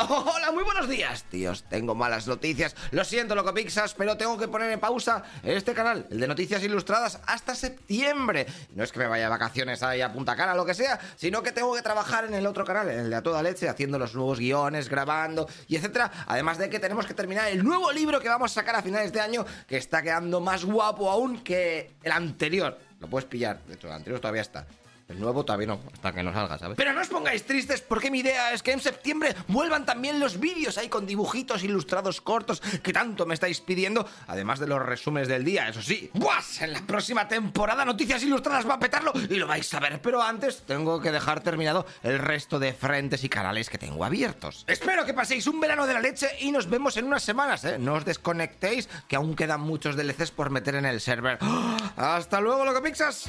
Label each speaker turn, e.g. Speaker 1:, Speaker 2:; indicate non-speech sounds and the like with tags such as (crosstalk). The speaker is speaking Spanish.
Speaker 1: (laughs) Hola, muy buenos días, tíos. Tengo malas noticias. Lo siento, Locopixas, pero tengo que poner en pausa este canal, el de Noticias Ilustradas, hasta septiembre. No es que me vaya de vacaciones ahí a Punta Cana, lo que sea, sino que tengo que trabajar en el otro canal, en el de A Toda Leche, haciendo los nuevos guiones, grabando y etcétera. Además de que tenemos que terminar el nuevo libro que vamos a sacar a finales de año, que está quedando más guapo aún que el anterior. Lo puedes pillar, de hecho, el anterior todavía está. El nuevo todavía no, hasta que no salga, ¿sabes? Pero no os pongáis tristes porque mi idea es que en septiembre vuelvan también los vídeos ahí con dibujitos ilustrados cortos que tanto me estáis pidiendo, además de los resúmenes del día, eso sí. ¡Buas! En la próxima temporada Noticias Ilustradas va a petarlo y lo vais a ver, pero antes tengo que dejar terminado el resto de frentes y canales que tengo abiertos. Espero que paséis un verano de la leche y nos vemos en unas semanas, ¿eh? No os desconectéis, que aún quedan muchos DLCs por meter en el server. ¡Ah! ¡Hasta luego, Locopixas!